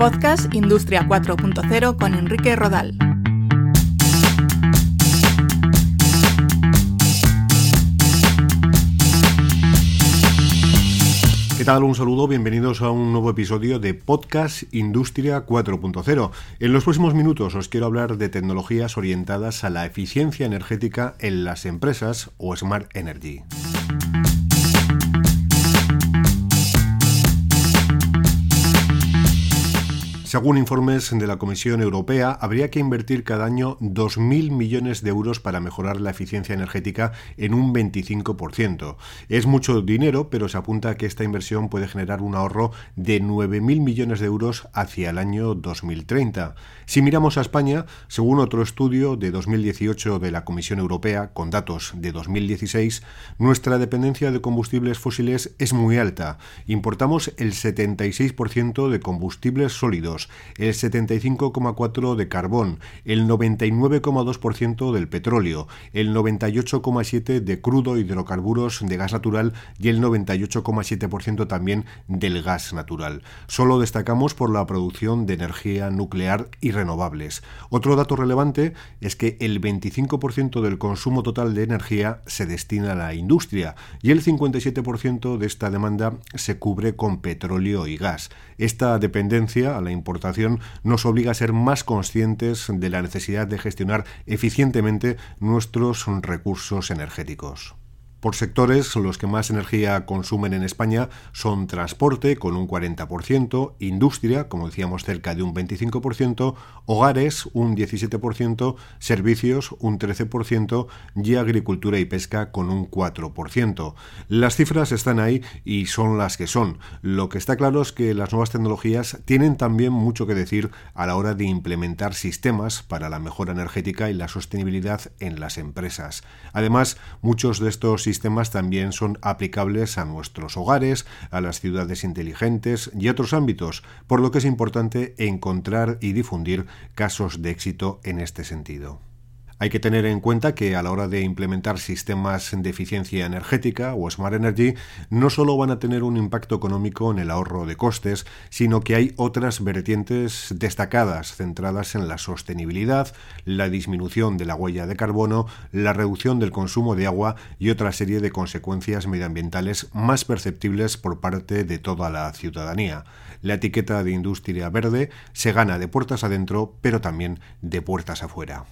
Podcast Industria 4.0 con Enrique Rodal. ¿Qué tal? Un saludo, bienvenidos a un nuevo episodio de Podcast Industria 4.0. En los próximos minutos os quiero hablar de tecnologías orientadas a la eficiencia energética en las empresas o Smart Energy. Según informes de la Comisión Europea, habría que invertir cada año 2.000 millones de euros para mejorar la eficiencia energética en un 25%. Es mucho dinero, pero se apunta a que esta inversión puede generar un ahorro de 9.000 millones de euros hacia el año 2030. Si miramos a España, según otro estudio de 2018 de la Comisión Europea, con datos de 2016, nuestra dependencia de combustibles fósiles es muy alta. Importamos el 76% de combustibles sólidos el 75,4% de carbón, el 99,2% del petróleo, el 98,7% de crudo, hidrocarburos, de gas natural y el 98,7% también del gas natural. Solo destacamos por la producción de energía nuclear y renovables. Otro dato relevante es que el 25% del consumo total de energía se destina a la industria y el 57% de esta demanda se cubre con petróleo y gas. Esta dependencia a la importación nos obliga a ser más conscientes de la necesidad de gestionar eficientemente nuestros recursos energéticos. Por sectores, los que más energía consumen en España son transporte, con un 40%, industria, como decíamos, cerca de un 25%, hogares, un 17%, servicios, un 13%, y agricultura y pesca, con un 4%. Las cifras están ahí y son las que son. Lo que está claro es que las nuevas tecnologías tienen también mucho que decir a la hora de implementar sistemas para la mejora energética y la sostenibilidad en las empresas. Además, muchos de estos sistemas también son aplicables a nuestros hogares, a las ciudades inteligentes y otros ámbitos, por lo que es importante encontrar y difundir casos de éxito en este sentido. Hay que tener en cuenta que a la hora de implementar sistemas de eficiencia energética o Smart Energy no solo van a tener un impacto económico en el ahorro de costes, sino que hay otras vertientes destacadas centradas en la sostenibilidad, la disminución de la huella de carbono, la reducción del consumo de agua y otra serie de consecuencias medioambientales más perceptibles por parte de toda la ciudadanía. La etiqueta de industria verde se gana de puertas adentro, pero también de puertas afuera.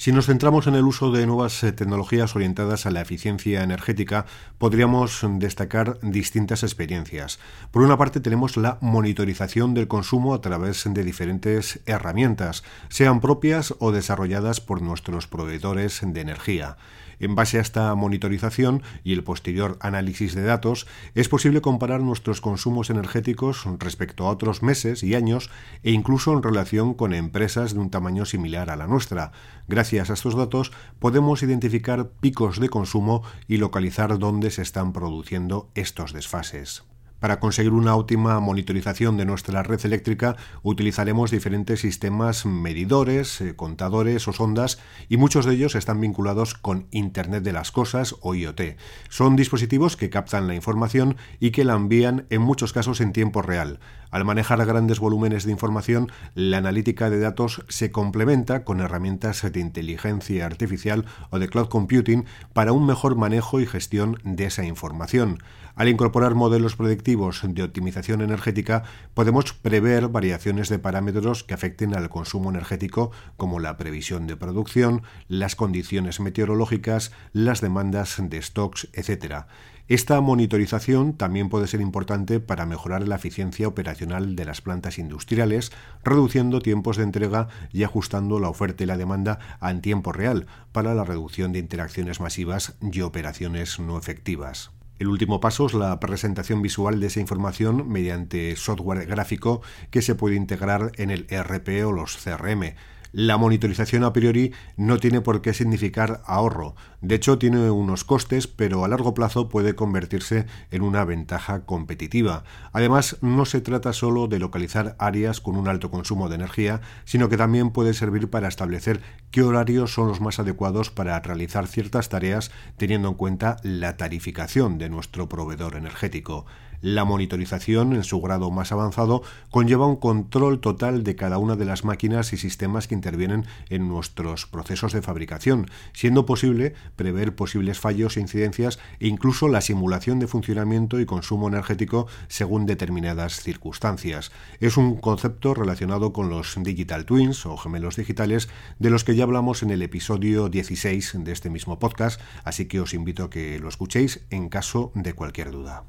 Si nos centramos en el uso de nuevas eh, tecnologías orientadas a la eficiencia energética, podríamos destacar distintas experiencias. Por una parte tenemos la monitorización del consumo a través de diferentes herramientas, sean propias o desarrolladas por nuestros proveedores de energía. En base a esta monitorización y el posterior análisis de datos, es posible comparar nuestros consumos energéticos respecto a otros meses y años e incluso en relación con empresas de un tamaño similar a la nuestra. Gracias a estos datos podemos identificar picos de consumo y localizar dónde se están produciendo estos desfases. Para conseguir una óptima monitorización de nuestra red eléctrica utilizaremos diferentes sistemas medidores, eh, contadores o sondas y muchos de ellos están vinculados con Internet de las Cosas o IoT. Son dispositivos que captan la información y que la envían en muchos casos en tiempo real. Al manejar grandes volúmenes de información, la analítica de datos se complementa con herramientas de inteligencia artificial o de cloud computing para un mejor manejo y gestión de esa información. Al incorporar modelos predictivos de optimización energética, podemos prever variaciones de parámetros que afecten al consumo energético, como la previsión de producción, las condiciones meteorológicas, las demandas de stocks, etc. Esta monitorización también puede ser importante para mejorar la eficiencia operacional de las plantas industriales, reduciendo tiempos de entrega y ajustando la oferta y la demanda en tiempo real para la reducción de interacciones masivas y operaciones no efectivas. El último paso es la presentación visual de esa información mediante software gráfico que se puede integrar en el ERP o los CRM. La monitorización a priori no tiene por qué significar ahorro. De hecho, tiene unos costes, pero a largo plazo puede convertirse en una ventaja competitiva. Además, no se trata solo de localizar áreas con un alto consumo de energía, sino que también puede servir para establecer qué horarios son los más adecuados para realizar ciertas tareas teniendo en cuenta la tarificación de nuestro proveedor energético. La monitorización, en su grado más avanzado, conlleva un control total de cada una de las máquinas y sistemas que intervienen en nuestros procesos de fabricación, siendo posible prever posibles fallos e incidencias e incluso la simulación de funcionamiento y consumo energético según determinadas circunstancias. Es un concepto relacionado con los digital twins o gemelos digitales de los que ya hablamos en el episodio 16 de este mismo podcast, así que os invito a que lo escuchéis en caso de cualquier duda.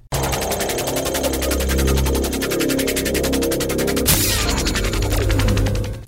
フフフ。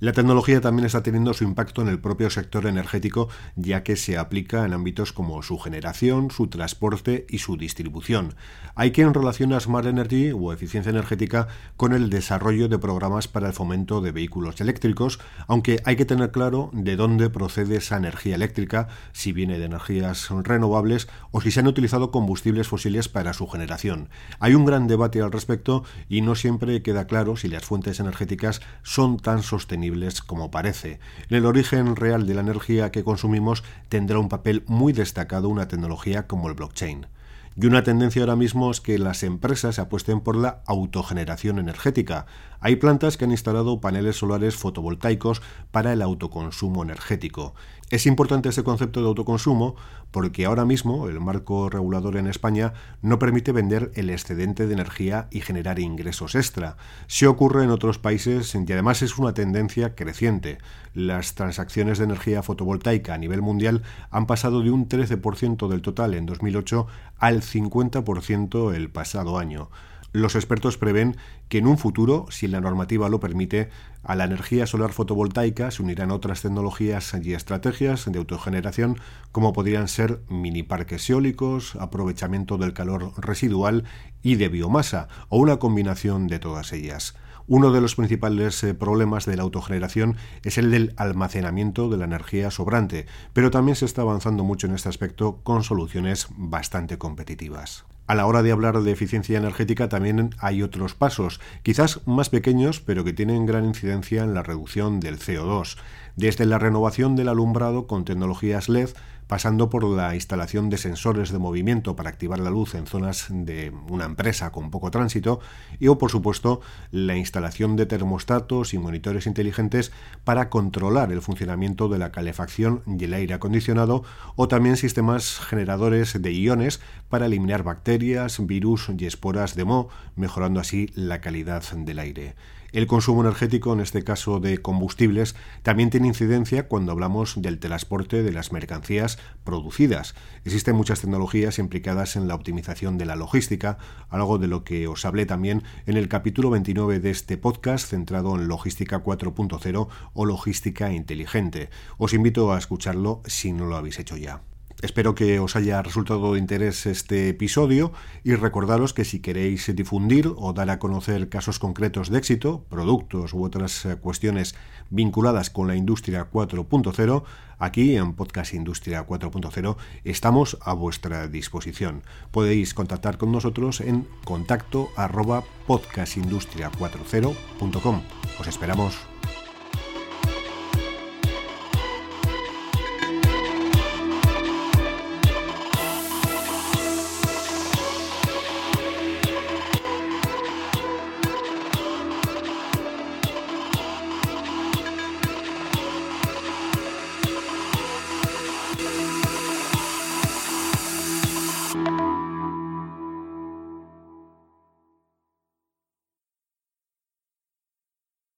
La tecnología también está teniendo su impacto en el propio sector energético, ya que se aplica en ámbitos como su generación, su transporte y su distribución. Hay quien relaciona Smart Energy o eficiencia energética con el desarrollo de programas para el fomento de vehículos eléctricos, aunque hay que tener claro de dónde procede esa energía eléctrica, si viene de energías renovables o si se han utilizado combustibles fósiles para su generación. Hay un gran debate al respecto y no siempre queda claro si las fuentes energéticas son tan sostenibles como parece. En el origen real de la energía que consumimos tendrá un papel muy destacado una tecnología como el blockchain. Y una tendencia ahora mismo es que las empresas apuesten por la autogeneración energética. Hay plantas que han instalado paneles solares fotovoltaicos para el autoconsumo energético. Es importante ese concepto de autoconsumo porque ahora mismo el marco regulador en España no permite vender el excedente de energía y generar ingresos extra. Se ocurre en otros países y además es una tendencia creciente. Las transacciones de energía fotovoltaica a nivel mundial han pasado de un 13% del total en 2008 al 50% el pasado año. Los expertos prevén que en un futuro, si la normativa lo permite, a la energía solar fotovoltaica se unirán otras tecnologías y estrategias de autogeneración como podrían ser mini parques eólicos, aprovechamiento del calor residual y de biomasa, o una combinación de todas ellas. Uno de los principales eh, problemas de la autogeneración es el del almacenamiento de la energía sobrante, pero también se está avanzando mucho en este aspecto con soluciones bastante competitivas. A la hora de hablar de eficiencia energética también hay otros pasos, quizás más pequeños, pero que tienen gran incidencia en la reducción del CO2, desde la renovación del alumbrado con tecnologías LED pasando por la instalación de sensores de movimiento para activar la luz en zonas de una empresa con poco tránsito o por supuesto la instalación de termostatos y monitores inteligentes para controlar el funcionamiento de la calefacción y el aire acondicionado o también sistemas generadores de iones para eliminar bacterias, virus y esporas de moho, mejorando así la calidad del aire. El consumo energético, en este caso de combustibles, también tiene incidencia cuando hablamos del transporte de las mercancías producidas. Existen muchas tecnologías implicadas en la optimización de la logística, algo de lo que os hablé también en el capítulo 29 de este podcast centrado en logística 4.0 o logística inteligente. Os invito a escucharlo si no lo habéis hecho ya. Espero que os haya resultado de interés este episodio y recordaros que si queréis difundir o dar a conocer casos concretos de éxito, productos u otras cuestiones vinculadas con la industria 4.0, aquí en Podcast Industria 4.0 estamos a vuestra disposición. Podéis contactar con nosotros en contacto arroba podcastindustria40.com. Os esperamos.